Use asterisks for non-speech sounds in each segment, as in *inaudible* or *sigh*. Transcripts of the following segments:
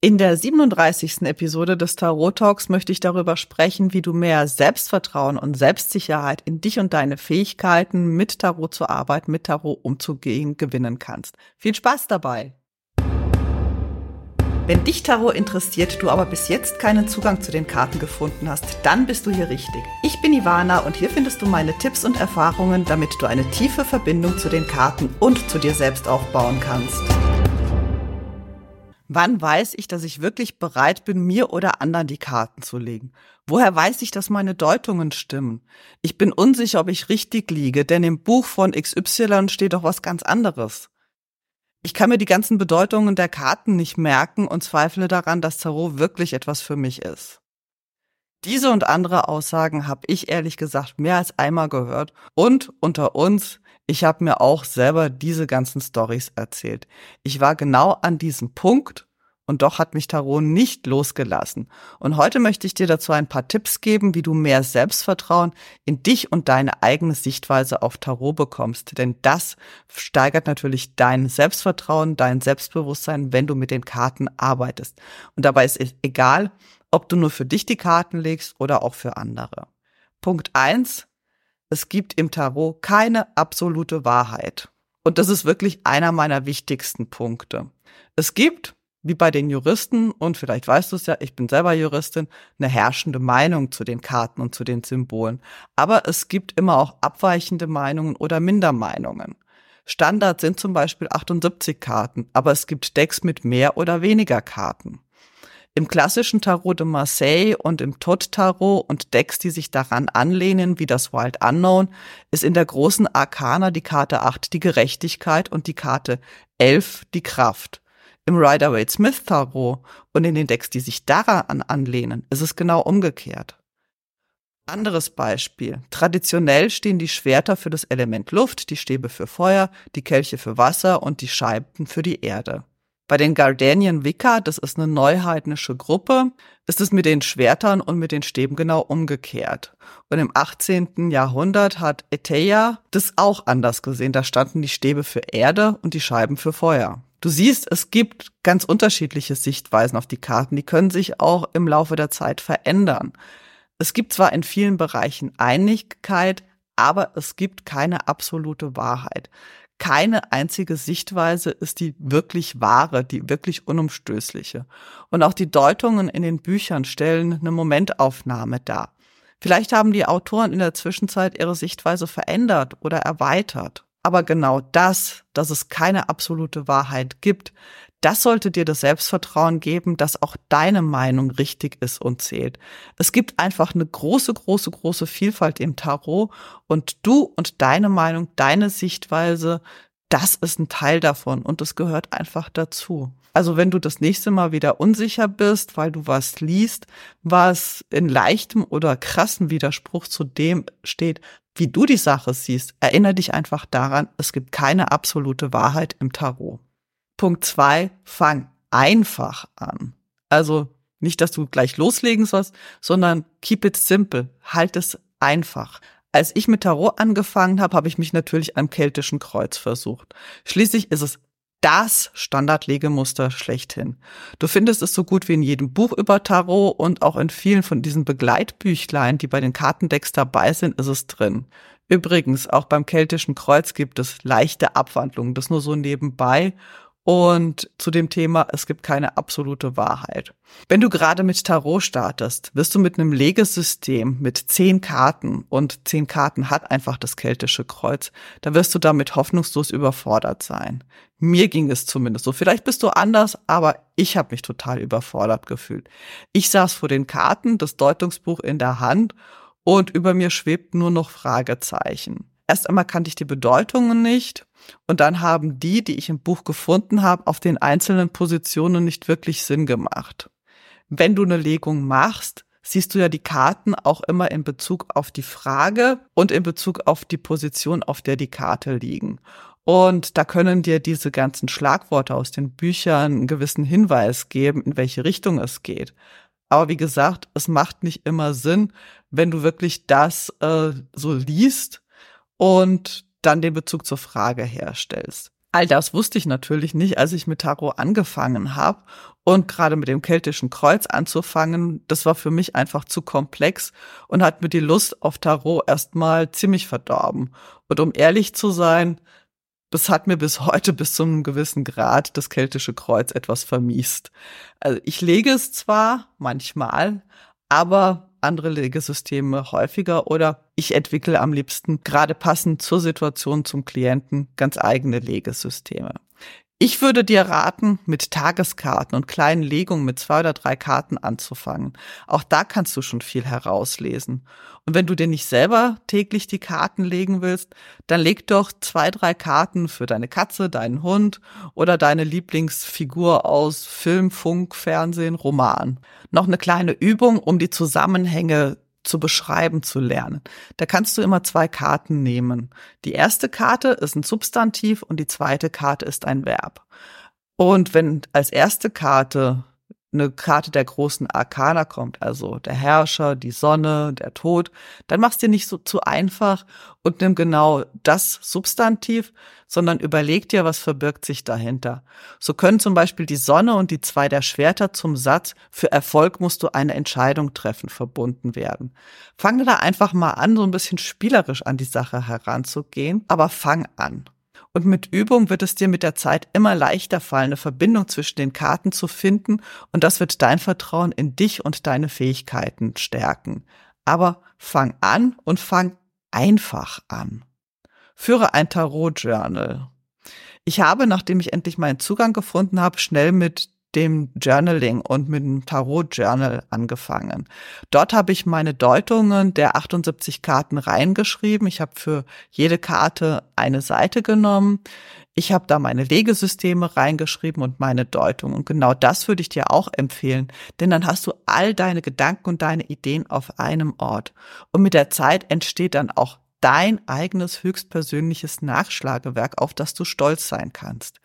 In der 37. Episode des Tarot Talks möchte ich darüber sprechen, wie du mehr Selbstvertrauen und Selbstsicherheit in dich und deine Fähigkeiten, mit Tarot zu arbeiten, mit Tarot umzugehen, gewinnen kannst. Viel Spaß dabei! Wenn dich Tarot interessiert, du aber bis jetzt keinen Zugang zu den Karten gefunden hast, dann bist du hier richtig. Ich bin Ivana und hier findest du meine Tipps und Erfahrungen, damit du eine tiefe Verbindung zu den Karten und zu dir selbst aufbauen kannst. Wann weiß ich, dass ich wirklich bereit bin, mir oder anderen die Karten zu legen? Woher weiß ich, dass meine Deutungen stimmen? Ich bin unsicher, ob ich richtig liege, denn im Buch von XY steht doch was ganz anderes. Ich kann mir die ganzen Bedeutungen der Karten nicht merken und zweifle daran, dass Tarot wirklich etwas für mich ist. Diese und andere Aussagen habe ich ehrlich gesagt mehr als einmal gehört und unter uns, ich habe mir auch selber diese ganzen Stories erzählt. Ich war genau an diesem Punkt und doch hat mich Tarot nicht losgelassen. Und heute möchte ich dir dazu ein paar Tipps geben, wie du mehr Selbstvertrauen in dich und deine eigene Sichtweise auf Tarot bekommst. Denn das steigert natürlich dein Selbstvertrauen, dein Selbstbewusstsein, wenn du mit den Karten arbeitest. Und dabei ist es egal, ob du nur für dich die Karten legst oder auch für andere. Punkt eins: Es gibt im Tarot keine absolute Wahrheit. Und das ist wirklich einer meiner wichtigsten Punkte. Es gibt wie bei den Juristen, und vielleicht weißt du es ja, ich bin selber Juristin, eine herrschende Meinung zu den Karten und zu den Symbolen. Aber es gibt immer auch abweichende Meinungen oder Mindermeinungen. Standard sind zum Beispiel 78 Karten, aber es gibt Decks mit mehr oder weniger Karten. Im klassischen Tarot de Marseille und im Tod Tarot und Decks, die sich daran anlehnen, wie das Wild Unknown, ist in der großen Arkana die Karte 8 die Gerechtigkeit und die Karte 11 die Kraft. Im Rider-Waite-Smith Tarot und in den Decks, die sich daran anlehnen, ist es genau umgekehrt. Anderes Beispiel. Traditionell stehen die Schwerter für das Element Luft, die Stäbe für Feuer, die Kelche für Wasser und die Scheiben für die Erde. Bei den Gardanian Wicca, das ist eine neuheidnische Gruppe, ist es mit den Schwertern und mit den Stäben genau umgekehrt. Und im 18. Jahrhundert hat Eteia das auch anders gesehen. Da standen die Stäbe für Erde und die Scheiben für Feuer. Du siehst, es gibt ganz unterschiedliche Sichtweisen auf die Karten. Die können sich auch im Laufe der Zeit verändern. Es gibt zwar in vielen Bereichen Einigkeit, aber es gibt keine absolute Wahrheit. Keine einzige Sichtweise ist die wirklich wahre, die wirklich unumstößliche. Und auch die Deutungen in den Büchern stellen eine Momentaufnahme dar. Vielleicht haben die Autoren in der Zwischenzeit ihre Sichtweise verändert oder erweitert. Aber genau das, dass es keine absolute Wahrheit gibt, das sollte dir das Selbstvertrauen geben, dass auch deine Meinung richtig ist und zählt. Es gibt einfach eine große, große, große Vielfalt im Tarot und du und deine Meinung, deine Sichtweise, das ist ein Teil davon und es gehört einfach dazu. Also wenn du das nächste Mal wieder unsicher bist, weil du was liest, was in leichtem oder krassen Widerspruch zu dem steht, wie du die Sache siehst, erinnere dich einfach daran, es gibt keine absolute Wahrheit im Tarot. Punkt zwei, fang einfach an. Also nicht, dass du gleich loslegen sollst, sondern keep it simple, halt es einfach. Als ich mit Tarot angefangen habe, habe ich mich natürlich am keltischen Kreuz versucht. Schließlich ist es das Standardlegemuster schlechthin. Du findest es so gut wie in jedem Buch über Tarot und auch in vielen von diesen Begleitbüchlein, die bei den Kartendecks dabei sind, ist es drin. Übrigens, auch beim keltischen Kreuz gibt es leichte Abwandlungen, das nur so nebenbei und zu dem Thema, es gibt keine absolute Wahrheit. Wenn du gerade mit Tarot startest, wirst du mit einem Legesystem mit zehn Karten und zehn Karten hat einfach das keltische Kreuz, da wirst du damit hoffnungslos überfordert sein. Mir ging es zumindest so. Vielleicht bist du anders, aber ich habe mich total überfordert gefühlt. Ich saß vor den Karten, das Deutungsbuch in der Hand und über mir schwebten nur noch Fragezeichen. Erst einmal kannte ich die Bedeutungen nicht und dann haben die, die ich im Buch gefunden habe, auf den einzelnen Positionen nicht wirklich Sinn gemacht. Wenn du eine Legung machst, siehst du ja die Karten auch immer in Bezug auf die Frage und in Bezug auf die Position, auf der die Karte liegen. Und da können dir diese ganzen Schlagworte aus den Büchern einen gewissen Hinweis geben, in welche Richtung es geht. Aber wie gesagt, es macht nicht immer Sinn, wenn du wirklich das äh, so liest und dann den Bezug zur Frage herstellst. All das wusste ich natürlich nicht, als ich mit Tarot angefangen habe. Und gerade mit dem keltischen Kreuz anzufangen, das war für mich einfach zu komplex und hat mir die Lust auf Tarot erstmal ziemlich verdorben. Und um ehrlich zu sein, das hat mir bis heute bis zu einem gewissen Grad das keltische Kreuz etwas vermiest. Also ich lege es zwar manchmal, aber andere Legesysteme häufiger oder ich entwickle am liebsten gerade passend zur Situation zum Klienten ganz eigene Legesysteme. Ich würde dir raten, mit Tageskarten und kleinen Legungen mit zwei oder drei Karten anzufangen. Auch da kannst du schon viel herauslesen. Und wenn du dir nicht selber täglich die Karten legen willst, dann leg doch zwei, drei Karten für deine Katze, deinen Hund oder deine Lieblingsfigur aus Film, Funk, Fernsehen, Roman. Noch eine kleine Übung, um die Zusammenhänge zu beschreiben zu lernen. Da kannst du immer zwei Karten nehmen. Die erste Karte ist ein Substantiv und die zweite Karte ist ein Verb. Und wenn als erste Karte eine Karte der großen Arkana kommt, also der Herrscher, die Sonne, der Tod, dann machst dir nicht so zu einfach und nimm genau das Substantiv, sondern überleg dir, was verbirgt sich dahinter. So können zum Beispiel die Sonne und die zwei der Schwerter zum Satz, für Erfolg musst du eine Entscheidung treffen, verbunden werden. Fang da einfach mal an, so ein bisschen spielerisch an die Sache heranzugehen, aber fang an. Und mit Übung wird es dir mit der Zeit immer leichter fallen, eine Verbindung zwischen den Karten zu finden und das wird dein Vertrauen in dich und deine Fähigkeiten stärken. Aber fang an und fang einfach an. Führe ein Tarot-Journal. Ich habe, nachdem ich endlich meinen Zugang gefunden habe, schnell mit dem Journaling und mit dem Tarot Journal angefangen. Dort habe ich meine Deutungen der 78 Karten reingeschrieben. Ich habe für jede Karte eine Seite genommen. Ich habe da meine Legesysteme reingeschrieben und meine Deutung. Und genau das würde ich dir auch empfehlen, denn dann hast du all deine Gedanken und deine Ideen auf einem Ort. Und mit der Zeit entsteht dann auch dein eigenes höchstpersönliches Nachschlagewerk, auf das du stolz sein kannst.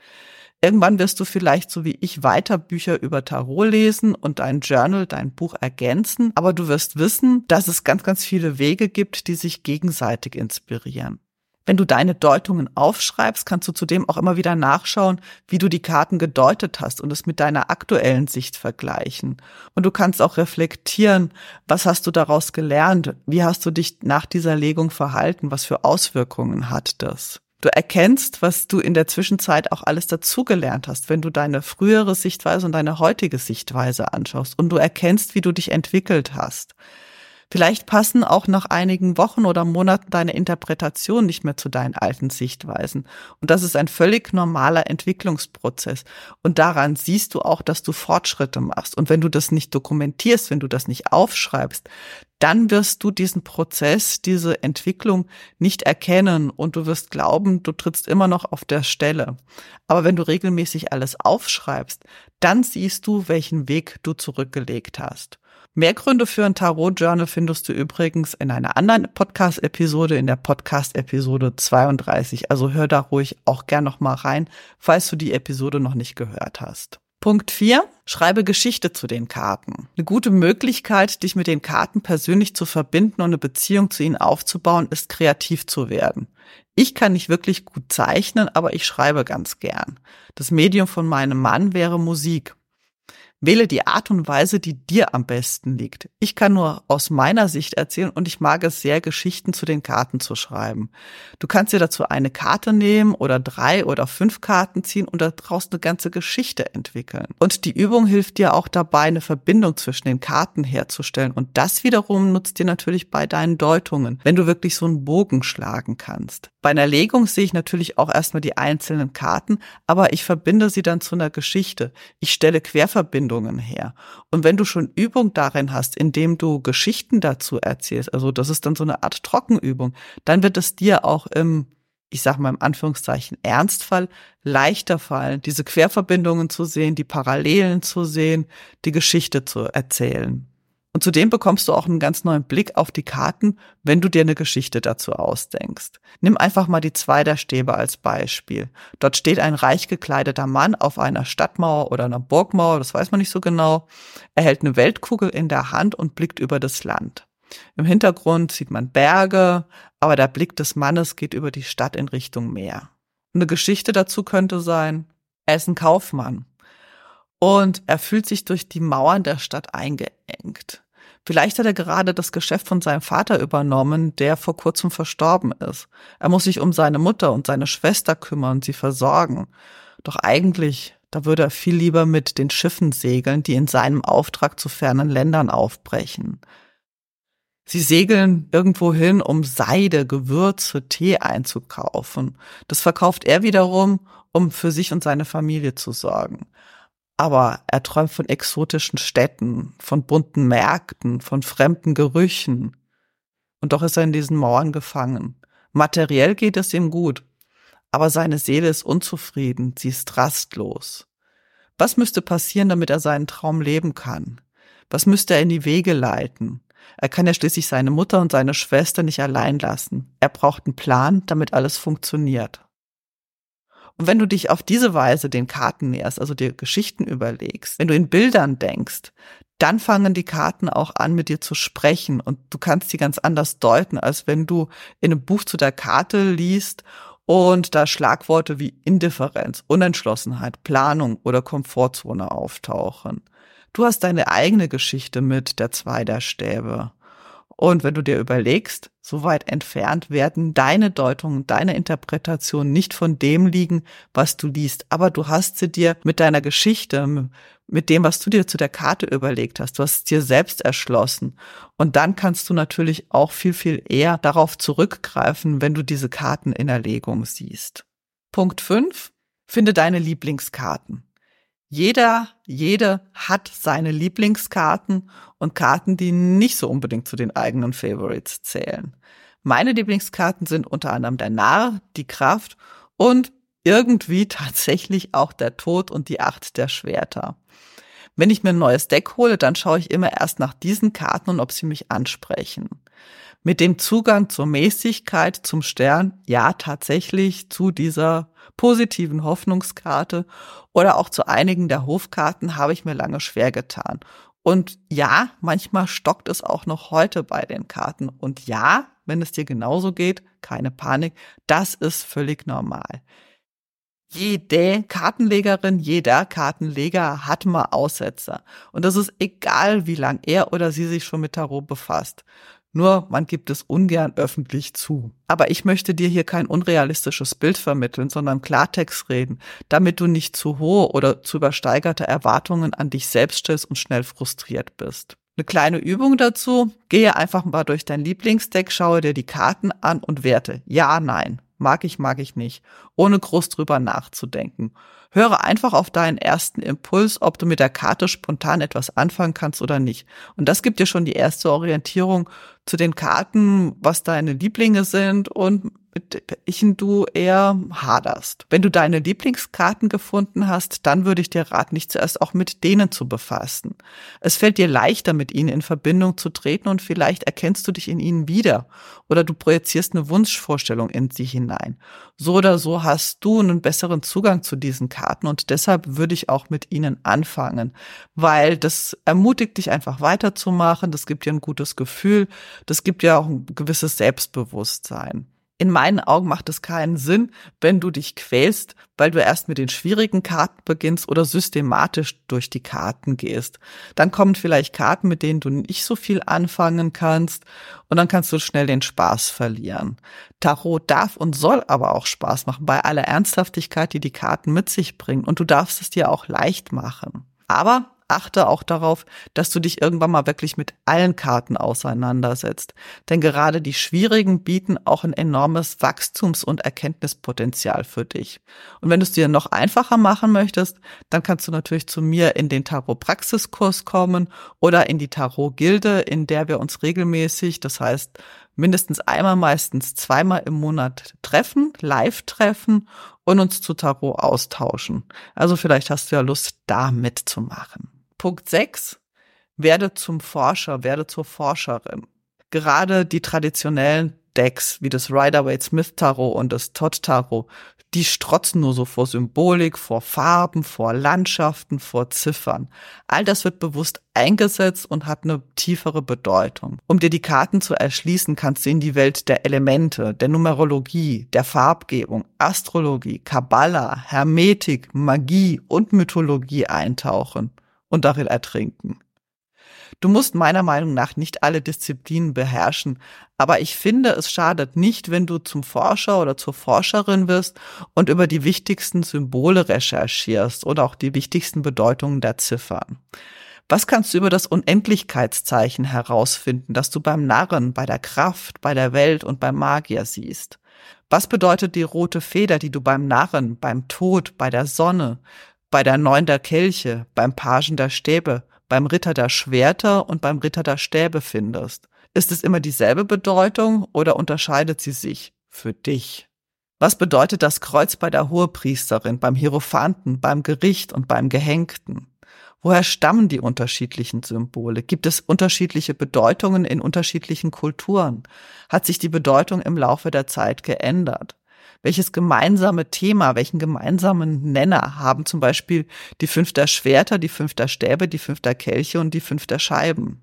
Irgendwann wirst du vielleicht so wie ich weiter Bücher über Tarot lesen und dein Journal, dein Buch ergänzen, aber du wirst wissen, dass es ganz, ganz viele Wege gibt, die sich gegenseitig inspirieren. Wenn du deine Deutungen aufschreibst, kannst du zudem auch immer wieder nachschauen, wie du die Karten gedeutet hast und es mit deiner aktuellen Sicht vergleichen. Und du kannst auch reflektieren, was hast du daraus gelernt? Wie hast du dich nach dieser Legung verhalten? Was für Auswirkungen hat das? Du erkennst, was du in der Zwischenzeit auch alles dazugelernt hast, wenn du deine frühere Sichtweise und deine heutige Sichtweise anschaust und du erkennst, wie du dich entwickelt hast. Vielleicht passen auch nach einigen Wochen oder Monaten deine Interpretationen nicht mehr zu deinen alten Sichtweisen. Und das ist ein völlig normaler Entwicklungsprozess. Und daran siehst du auch, dass du Fortschritte machst. Und wenn du das nicht dokumentierst, wenn du das nicht aufschreibst, dann wirst du diesen Prozess, diese Entwicklung nicht erkennen und du wirst glauben, du trittst immer noch auf der Stelle. Aber wenn du regelmäßig alles aufschreibst, dann siehst du, welchen Weg du zurückgelegt hast. Mehr Gründe für ein Tarot-Journal findest du übrigens in einer anderen Podcast-Episode, in der Podcast-Episode 32. Also hör da ruhig auch gern noch mal rein, falls du die Episode noch nicht gehört hast. Punkt 4. Schreibe Geschichte zu den Karten. Eine gute Möglichkeit, dich mit den Karten persönlich zu verbinden und eine Beziehung zu ihnen aufzubauen, ist kreativ zu werden. Ich kann nicht wirklich gut zeichnen, aber ich schreibe ganz gern. Das Medium von meinem Mann wäre Musik. Wähle die Art und Weise, die dir am besten liegt. Ich kann nur aus meiner Sicht erzählen und ich mag es sehr, Geschichten zu den Karten zu schreiben. Du kannst dir dazu eine Karte nehmen oder drei oder fünf Karten ziehen und daraus eine ganze Geschichte entwickeln. Und die Übung hilft dir auch dabei, eine Verbindung zwischen den Karten herzustellen. Und das wiederum nutzt dir natürlich bei deinen Deutungen, wenn du wirklich so einen Bogen schlagen kannst. Bei einer Legung sehe ich natürlich auch erstmal die einzelnen Karten, aber ich verbinde sie dann zu einer Geschichte. Ich stelle Querverbindungen her. Und wenn du schon Übung darin hast, indem du Geschichten dazu erzählst, also das ist dann so eine Art Trockenübung, dann wird es dir auch im ich sage mal im Anführungszeichen Ernstfall leichter fallen, diese Querverbindungen zu sehen, die Parallelen zu sehen, die Geschichte zu erzählen. Und zudem bekommst du auch einen ganz neuen Blick auf die Karten, wenn du dir eine Geschichte dazu ausdenkst. Nimm einfach mal die zwei der Stäbe als Beispiel. Dort steht ein reich gekleideter Mann auf einer Stadtmauer oder einer Burgmauer, das weiß man nicht so genau. Er hält eine Weltkugel in der Hand und blickt über das Land. Im Hintergrund sieht man Berge, aber der Blick des Mannes geht über die Stadt in Richtung Meer. Eine Geschichte dazu könnte sein, er ist ein Kaufmann und er fühlt sich durch die Mauern der Stadt eingeengt. Vielleicht hat er gerade das Geschäft von seinem Vater übernommen, der vor kurzem verstorben ist. Er muss sich um seine Mutter und seine Schwester kümmern, sie versorgen. Doch eigentlich, da würde er viel lieber mit den Schiffen segeln, die in seinem Auftrag zu fernen Ländern aufbrechen. Sie segeln irgendwo hin, um Seide, Gewürze, Tee einzukaufen. Das verkauft er wiederum, um für sich und seine Familie zu sorgen. Aber er träumt von exotischen Städten, von bunten Märkten, von fremden Gerüchen. Und doch ist er in diesen Mauern gefangen. Materiell geht es ihm gut, aber seine Seele ist unzufrieden, sie ist rastlos. Was müsste passieren, damit er seinen Traum leben kann? Was müsste er in die Wege leiten? Er kann ja schließlich seine Mutter und seine Schwester nicht allein lassen. Er braucht einen Plan, damit alles funktioniert. Und wenn du dich auf diese Weise den Karten näherst, also dir Geschichten überlegst, wenn du in Bildern denkst, dann fangen die Karten auch an, mit dir zu sprechen und du kannst sie ganz anders deuten, als wenn du in einem Buch zu der Karte liest und da Schlagworte wie Indifferenz, Unentschlossenheit, Planung oder Komfortzone auftauchen. Du hast deine eigene Geschichte mit der Zwei der Stäbe. Und wenn du dir überlegst, so weit entfernt werden deine Deutungen, deine Interpretation nicht von dem liegen, was du liest. Aber du hast sie dir mit deiner Geschichte, mit dem, was du dir zu der Karte überlegt hast, du hast es dir selbst erschlossen. Und dann kannst du natürlich auch viel, viel eher darauf zurückgreifen, wenn du diese Karten in Erlegung siehst. Punkt 5. Finde deine Lieblingskarten. Jeder, jede hat seine Lieblingskarten und Karten, die nicht so unbedingt zu den eigenen Favorites zählen. Meine Lieblingskarten sind unter anderem der Narr, die Kraft und irgendwie *laughs* tatsächlich auch der Tod und die Acht der Schwerter. Wenn ich mir ein neues Deck hole, dann schaue ich immer erst nach diesen Karten und ob sie mich ansprechen. Mit dem Zugang zur Mäßigkeit, zum Stern, ja tatsächlich zu dieser positiven Hoffnungskarte oder auch zu einigen der Hofkarten habe ich mir lange schwer getan. Und ja, manchmal stockt es auch noch heute bei den Karten. Und ja, wenn es dir genauso geht, keine Panik, das ist völlig normal. Jede Kartenlegerin, jeder Kartenleger hat mal Aussetzer. Und das ist egal, wie lang er oder sie sich schon mit Tarot befasst. Nur man gibt es ungern öffentlich zu. Aber ich möchte dir hier kein unrealistisches Bild vermitteln, sondern Klartext reden, damit du nicht zu hohe oder zu übersteigerte Erwartungen an dich selbst stellst und schnell frustriert bist. Eine kleine Übung dazu. Gehe einfach mal durch dein Lieblingsdeck, schaue dir die Karten an und werte. Ja, nein. Mag ich, mag ich nicht. Ohne groß drüber nachzudenken. Höre einfach auf deinen ersten Impuls, ob du mit der Karte spontan etwas anfangen kannst oder nicht. Und das gibt dir schon die erste Orientierung zu den Karten, was deine Lieblinge sind und mit welchen du eher haderst. Wenn du deine Lieblingskarten gefunden hast, dann würde ich dir raten, dich zuerst auch mit denen zu befassen. Es fällt dir leichter, mit ihnen in Verbindung zu treten und vielleicht erkennst du dich in ihnen wieder oder du projizierst eine Wunschvorstellung in sie hinein. So oder so hast du einen besseren Zugang zu diesen Karten und deshalb würde ich auch mit ihnen anfangen, weil das ermutigt dich einfach weiterzumachen, das gibt dir ein gutes Gefühl, das gibt dir auch ein gewisses Selbstbewusstsein in meinen Augen macht es keinen Sinn, wenn du dich quälst, weil du erst mit den schwierigen Karten beginnst oder systematisch durch die Karten gehst. Dann kommen vielleicht Karten, mit denen du nicht so viel anfangen kannst und dann kannst du schnell den Spaß verlieren. Tarot darf und soll aber auch Spaß machen bei aller Ernsthaftigkeit, die die Karten mit sich bringen und du darfst es dir auch leicht machen. Aber achte auch darauf, dass du dich irgendwann mal wirklich mit allen Karten auseinandersetzt. Denn gerade die schwierigen bieten auch ein enormes Wachstums- und Erkenntnispotenzial für dich. Und wenn du es dir noch einfacher machen möchtest, dann kannst du natürlich zu mir in den Tarot-Praxiskurs kommen oder in die Tarot-Gilde, in der wir uns regelmäßig, das heißt mindestens einmal, meistens zweimal im Monat treffen, live treffen und uns zu Tarot austauschen. Also vielleicht hast du ja Lust, da mitzumachen. Punkt 6. Werde zum Forscher, werde zur Forscherin. Gerade die traditionellen Decks wie das Rider-Waite-Smith Tarot und das Todd Tarot, die strotzen nur so vor Symbolik, vor Farben, vor Landschaften, vor Ziffern. All das wird bewusst eingesetzt und hat eine tiefere Bedeutung. Um dir die Karten zu erschließen, kannst du in die Welt der Elemente, der Numerologie, der Farbgebung, Astrologie, Kabbala, Hermetik, Magie und Mythologie eintauchen und darin ertrinken. Du musst meiner Meinung nach nicht alle Disziplinen beherrschen, aber ich finde, es schadet nicht, wenn du zum Forscher oder zur Forscherin wirst und über die wichtigsten Symbole recherchierst oder auch die wichtigsten Bedeutungen der Ziffern. Was kannst du über das Unendlichkeitszeichen herausfinden, das du beim Narren, bei der Kraft, bei der Welt und beim Magier siehst? Was bedeutet die rote Feder, die du beim Narren, beim Tod, bei der Sonne, bei der Neun der Kelche, beim Pagen der Stäbe, beim Ritter der Schwerter und beim Ritter der Stäbe findest. Ist es immer dieselbe Bedeutung oder unterscheidet sie sich für dich? Was bedeutet das Kreuz bei der Hohepriesterin, beim Hierophanten, beim Gericht und beim Gehängten? Woher stammen die unterschiedlichen Symbole? Gibt es unterschiedliche Bedeutungen in unterschiedlichen Kulturen? Hat sich die Bedeutung im Laufe der Zeit geändert? Welches gemeinsame Thema, welchen gemeinsamen Nenner haben zum Beispiel die fünf der Schwerter, die fünf der Stäbe, die fünf der Kelche und die fünf der Scheiben.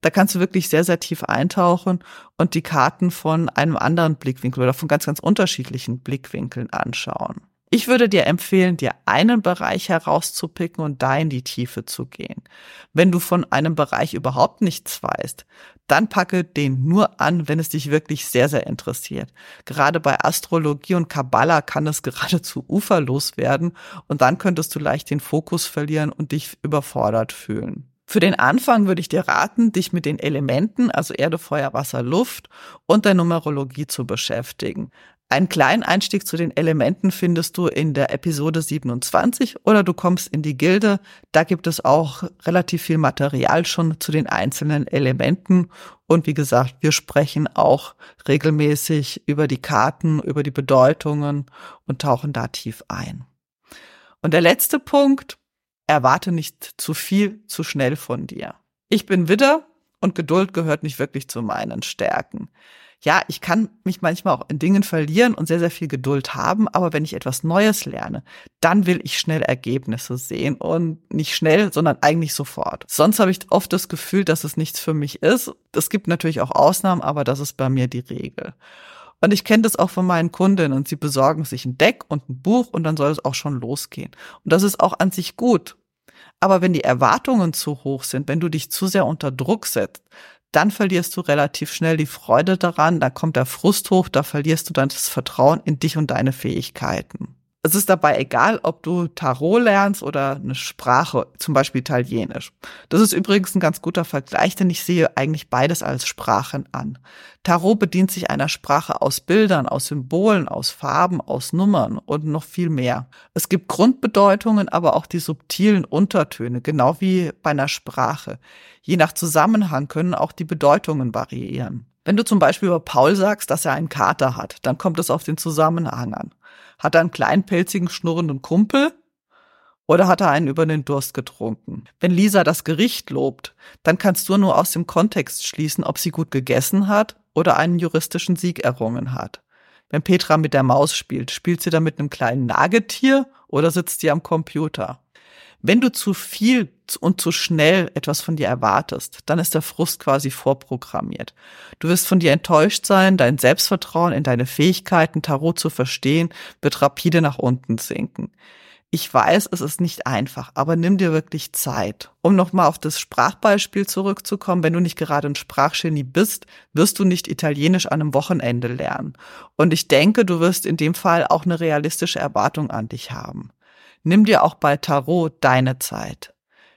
Da kannst du wirklich sehr, sehr tief eintauchen und die Karten von einem anderen Blickwinkel oder von ganz, ganz unterschiedlichen Blickwinkeln anschauen. Ich würde dir empfehlen, dir einen Bereich herauszupicken und da in die Tiefe zu gehen. Wenn du von einem Bereich überhaupt nichts weißt, dann packe den nur an, wenn es dich wirklich sehr, sehr interessiert. Gerade bei Astrologie und Kabbala kann es *laughs* geradezu uferlos werden und dann könntest du leicht den Fokus verlieren und dich überfordert fühlen. Für den Anfang würde ich dir raten, dich mit den Elementen, also Erde, Feuer, Wasser, Luft und der Numerologie zu beschäftigen. Einen kleinen Einstieg zu den Elementen findest du in der Episode 27 oder du kommst in die Gilde. Da gibt es auch relativ viel Material schon zu den einzelnen Elementen. Und wie gesagt, wir sprechen auch regelmäßig über die Karten, über die Bedeutungen und tauchen da tief ein. Und der letzte Punkt, erwarte nicht zu viel, zu schnell von dir. Ich bin Widder und Geduld gehört nicht wirklich zu meinen Stärken ja, ich kann mich manchmal auch in Dingen verlieren und sehr, sehr viel Geduld haben, aber wenn ich etwas Neues lerne, dann will ich schnell Ergebnisse sehen und nicht schnell, sondern eigentlich sofort. Sonst habe ich oft das Gefühl, dass es nichts für mich ist. Es gibt natürlich auch Ausnahmen, aber das ist bei mir die Regel. Und ich kenne das auch von meinen Kundinnen und sie besorgen sich ein Deck und ein Buch und dann soll es auch schon losgehen. Und das ist auch an sich gut. Aber wenn die Erwartungen zu hoch sind, wenn du dich zu sehr unter Druck setzt, dann verlierst du relativ schnell die Freude daran, da kommt der Frust hoch, da verlierst du dann das Vertrauen in dich und deine Fähigkeiten. Es ist dabei egal, ob du Tarot lernst oder eine Sprache, zum Beispiel Italienisch. Das ist übrigens ein ganz guter Vergleich, denn ich sehe eigentlich beides als Sprachen an. Tarot bedient sich einer Sprache aus Bildern, aus Symbolen, aus Farben, aus Nummern und noch viel mehr. Es gibt Grundbedeutungen, aber auch die subtilen Untertöne, genau wie bei einer Sprache. Je nach Zusammenhang können auch die Bedeutungen variieren. Wenn du zum Beispiel über Paul sagst, dass er einen Kater hat, dann kommt es auf den Zusammenhang an. Hat er einen kleinpelzigen, schnurrenden Kumpel? Oder hat er einen über den Durst getrunken? Wenn Lisa das Gericht lobt, dann kannst du nur aus dem Kontext schließen, ob sie gut gegessen hat oder einen juristischen Sieg errungen hat. Wenn Petra mit der Maus spielt, spielt sie da mit einem kleinen Nagetier oder sitzt sie am Computer? Wenn du zu viel und zu schnell etwas von dir erwartest, dann ist der Frust quasi vorprogrammiert. Du wirst von dir enttäuscht sein, dein Selbstvertrauen in deine Fähigkeiten, Tarot zu verstehen, wird rapide nach unten sinken. Ich weiß, es ist nicht einfach, aber nimm dir wirklich Zeit. Um nochmal auf das Sprachbeispiel zurückzukommen, wenn du nicht gerade ein Sprachgenie bist, wirst du nicht Italienisch an einem Wochenende lernen. Und ich denke, du wirst in dem Fall auch eine realistische Erwartung an dich haben. Nimm dir auch bei Tarot deine Zeit.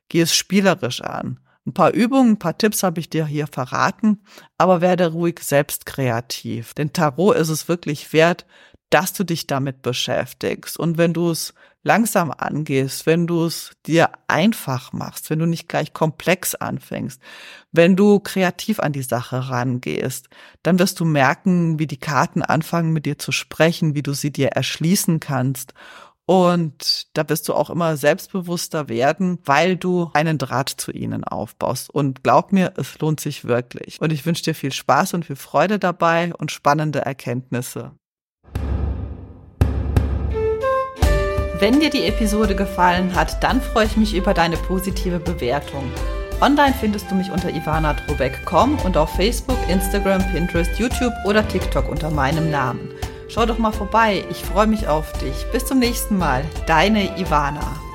Geh es spielerisch an. Ein paar Übungen, ein paar Tipps habe ich dir hier verraten, aber werde ruhig selbst kreativ. Denn Tarot ist es wirklich wert, dass du dich damit beschäftigst. Und wenn du es langsam angehst, wenn du es dir einfach machst, wenn du nicht gleich komplex anfängst, wenn du kreativ an die Sache rangehst, dann wirst du merken, wie die Karten anfangen mit dir zu sprechen, wie du sie dir erschließen kannst Und da wirst du auch immer selbstbewusster werden, weil du einen Draht zu ihnen aufbaust. Und glaub mir, es lohnt sich wirklich. Und ich wünsche dir viel Spaß und viel Freude dabei und spannende Erkenntnisse. Wenn dir die Episode gefallen hat, dann freue ich mich über deine positive Bewertung. Online findest du mich unter ivanatrobeck.com und auf Facebook, Instagram, Pinterest, YouTube oder TikTok unter meinem Namen. Schau doch mal vorbei, ich freue mich auf dich. Bis zum nächsten Mal, deine Ivana.